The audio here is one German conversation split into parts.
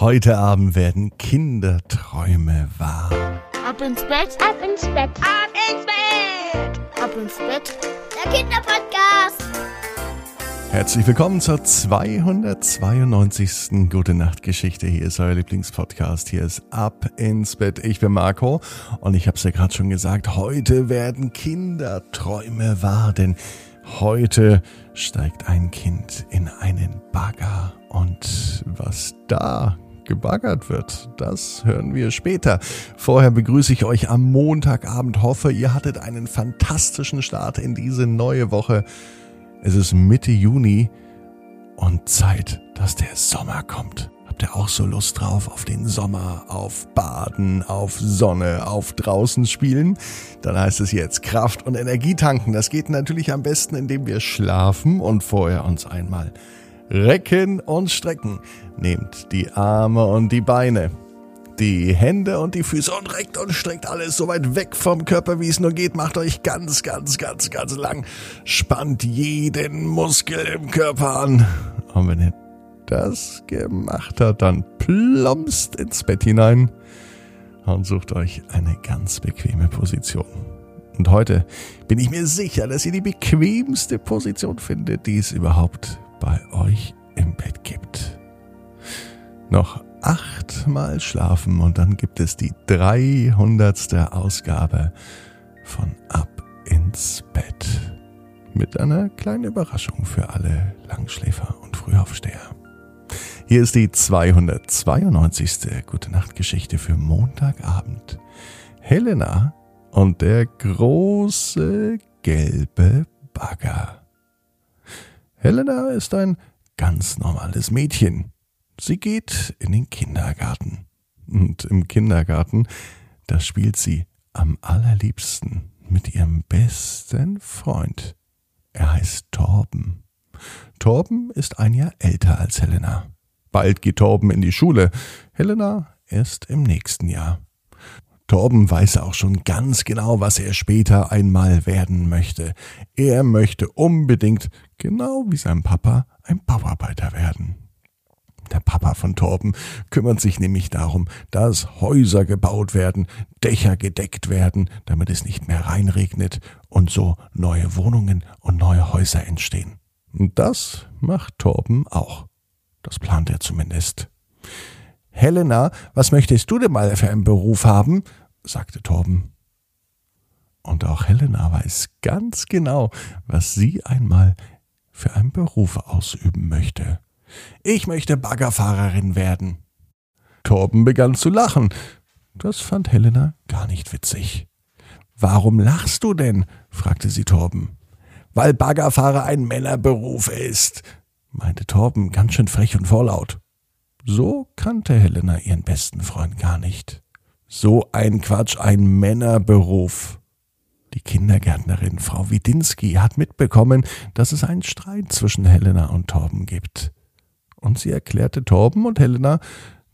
Heute Abend werden Kinderträume wahr. Ab ins Bett, ab ins Bett, ab ins Bett, ab ins Bett. Der Kinderpodcast. Herzlich willkommen zur 292. Gute Nacht Geschichte. Hier ist euer Lieblingspodcast. Hier ist Ab ins Bett. Ich bin Marco und ich habe es ja gerade schon gesagt, heute werden Kinderträume wahr, denn heute steigt ein Kind in einen Bagger und was da gebaggert wird, das hören wir später. Vorher begrüße ich euch am Montagabend. Hoffe, ihr hattet einen fantastischen Start in diese neue Woche. Es ist Mitte Juni und Zeit, dass der Sommer kommt. Habt ihr auch so Lust drauf auf den Sommer, auf Baden, auf Sonne, auf draußen spielen? Dann heißt es jetzt Kraft und Energie tanken. Das geht natürlich am besten, indem wir schlafen und vorher uns einmal recken und strecken. Nehmt die Arme und die Beine, die Hände und die Füße und reckt und streckt alles so weit weg vom Körper, wie es nur geht. Macht euch ganz, ganz, ganz, ganz lang. Spannt jeden Muskel im Körper an. Und wenn ihr das gemacht habt, dann plumpst ins Bett hinein und sucht euch eine ganz bequeme Position. Und heute bin ich mir sicher, dass ihr die bequemste Position findet, die es überhaupt bei euch im Bett gibt. Noch achtmal schlafen und dann gibt es die 300. Ausgabe von Ab ins Bett. Mit einer kleinen Überraschung für alle Langschläfer und Frühaufsteher. Hier ist die 292. Gute Nacht Geschichte für Montagabend. Helena und der große gelbe Bagger. Helena ist ein ganz normales Mädchen. Sie geht in den Kindergarten. Und im Kindergarten, da spielt sie am allerliebsten mit ihrem besten Freund. Er heißt Torben. Torben ist ein Jahr älter als Helena. Bald geht Torben in die Schule. Helena erst im nächsten Jahr. Torben weiß auch schon ganz genau, was er später einmal werden möchte. Er möchte unbedingt, genau wie sein Papa, ein Bauarbeiter werden. Der Papa von Torben kümmert sich nämlich darum, dass Häuser gebaut werden, Dächer gedeckt werden, damit es nicht mehr reinregnet und so neue Wohnungen und neue Häuser entstehen. Das macht Torben auch. Das plant er zumindest. Helena, was möchtest du denn mal für einen Beruf haben? Sagte Torben. Und auch Helena weiß ganz genau, was sie einmal für einen Beruf ausüben möchte. Ich möchte Baggerfahrerin werden. Torben begann zu lachen. Das fand Helena gar nicht witzig. Warum lachst du denn? fragte sie Torben. Weil Baggerfahrer ein Männerberuf ist, meinte Torben ganz schön frech und vorlaut. So kannte Helena ihren besten Freund gar nicht. So ein Quatsch, ein Männerberuf. Die Kindergärtnerin Frau Widinski hat mitbekommen, dass es einen Streit zwischen Helena und Torben gibt. Und sie erklärte Torben und Helena,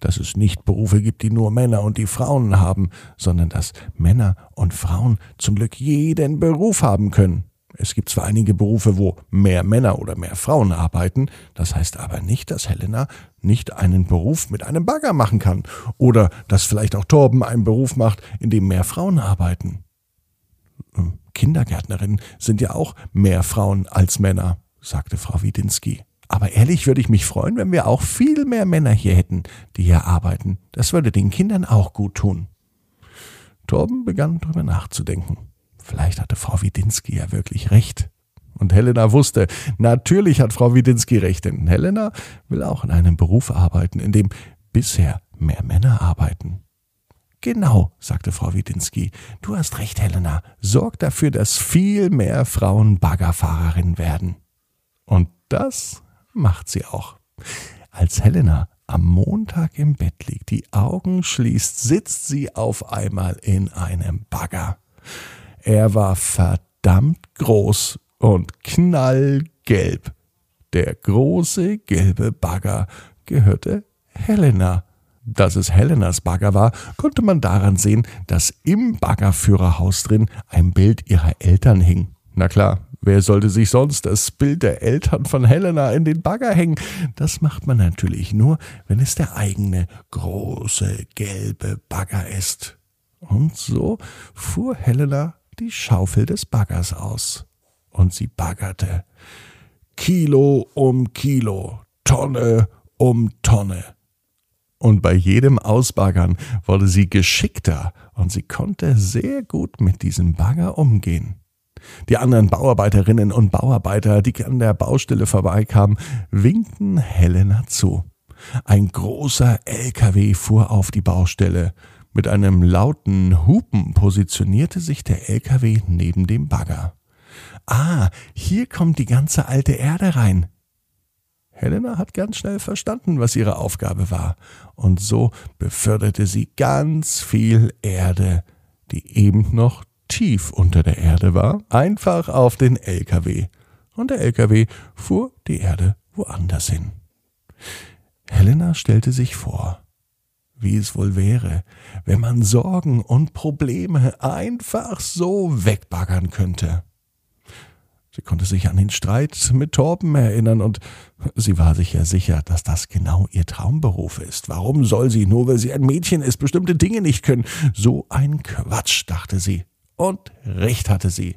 dass es nicht Berufe gibt, die nur Männer und die Frauen haben, sondern dass Männer und Frauen zum Glück jeden Beruf haben können. Es gibt zwar einige Berufe, wo mehr Männer oder mehr Frauen arbeiten, das heißt aber nicht, dass Helena nicht einen Beruf mit einem Bagger machen kann oder dass vielleicht auch Torben einen Beruf macht, in dem mehr Frauen arbeiten. Ähm, Kindergärtnerinnen sind ja auch mehr Frauen als Männer, sagte Frau Widinski. Aber ehrlich würde ich mich freuen, wenn wir auch viel mehr Männer hier hätten, die hier arbeiten. Das würde den Kindern auch gut tun. Torben begann darüber nachzudenken. Vielleicht hatte Frau Widinski ja wirklich recht. Und Helena wusste, natürlich hat Frau Widinski recht, denn Helena will auch in einem Beruf arbeiten, in dem bisher mehr Männer arbeiten. Genau, sagte Frau Widinski. Du hast recht, Helena. Sorg dafür, dass viel mehr Frauen Baggerfahrerinnen werden. Und das macht sie auch. Als Helena am Montag im Bett liegt, die Augen schließt, sitzt sie auf einmal in einem Bagger. Er war verdammt groß und knallgelb. Der große gelbe Bagger gehörte Helena. Dass es Helenas Bagger war, konnte man daran sehen, dass im Baggerführerhaus drin ein Bild ihrer Eltern hing. Na klar, Wer sollte sich sonst das Bild der Eltern von Helena in den Bagger hängen? Das macht man natürlich nur, wenn es der eigene große gelbe Bagger ist. Und so fuhr Helena die Schaufel des Baggers aus. Und sie baggerte. Kilo um Kilo, Tonne um Tonne. Und bei jedem Ausbaggern wurde sie geschickter und sie konnte sehr gut mit diesem Bagger umgehen. Die anderen Bauarbeiterinnen und Bauarbeiter, die an der Baustelle vorbeikamen, winkten Helena zu. Ein großer LKW fuhr auf die Baustelle. Mit einem lauten Hupen positionierte sich der LKW neben dem Bagger. Ah, hier kommt die ganze alte Erde rein. Helena hat ganz schnell verstanden, was ihre Aufgabe war, und so beförderte sie ganz viel Erde, die eben noch tief unter der Erde war, einfach auf den LKW. Und der LKW fuhr die Erde woanders hin. Helena stellte sich vor, wie es wohl wäre, wenn man Sorgen und Probleme einfach so wegbaggern könnte. Sie konnte sich an den Streit mit Torben erinnern und sie war sich ja sicher, dass das genau ihr Traumberuf ist. Warum soll sie, nur weil sie ein Mädchen ist, bestimmte Dinge nicht können? So ein Quatsch, dachte sie. Und recht hatte sie.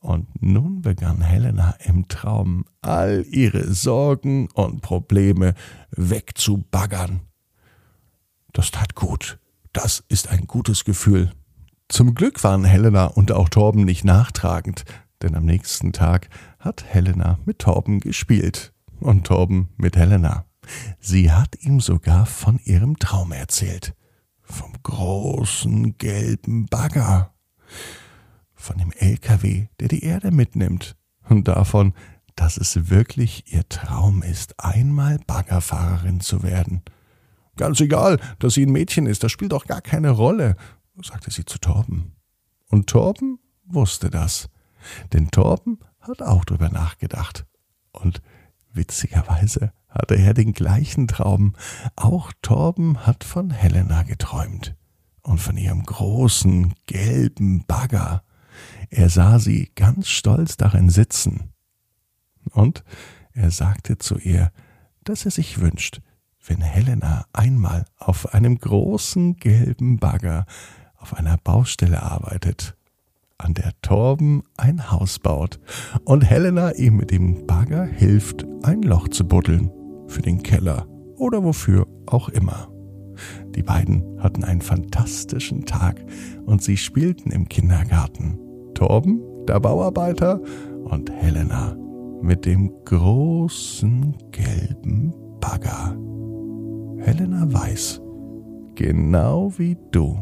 Und nun begann Helena im Traum all ihre Sorgen und Probleme wegzubaggern. Das tat gut. Das ist ein gutes Gefühl. Zum Glück waren Helena und auch Torben nicht nachtragend, denn am nächsten Tag hat Helena mit Torben gespielt und Torben mit Helena. Sie hat ihm sogar von ihrem Traum erzählt. Vom großen gelben Bagger von dem LKW, der die Erde mitnimmt, und davon, dass es wirklich ihr Traum ist, einmal Baggerfahrerin zu werden. Ganz egal, dass sie ein Mädchen ist, das spielt doch gar keine Rolle, sagte sie zu Torben. Und Torben wusste das, denn Torben hat auch drüber nachgedacht. Und witzigerweise hatte er den gleichen Traum. Auch Torben hat von Helena geträumt und von ihrem großen gelben Bagger. Er sah sie ganz stolz darin sitzen. Und er sagte zu ihr, dass er sich wünscht, wenn Helena einmal auf einem großen gelben Bagger auf einer Baustelle arbeitet, an der Torben ein Haus baut und Helena ihm mit dem Bagger hilft, ein Loch zu buddeln, für den Keller oder wofür auch immer. Die beiden hatten einen fantastischen Tag und sie spielten im Kindergarten. Torben, der Bauarbeiter, und Helena mit dem großen gelben Bagger. Helena weiß, genau wie du,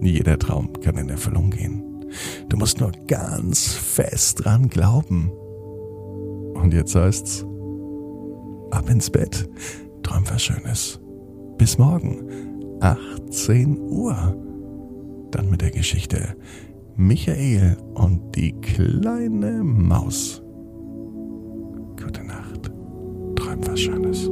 jeder Traum kann in Erfüllung gehen. Du musst nur ganz fest dran glauben. Und jetzt heißt's, ab ins Bett, träum was Schönes. Bis morgen, 18 Uhr. Dann mit der Geschichte Michael und die kleine Maus. Gute Nacht. Träum was Schönes.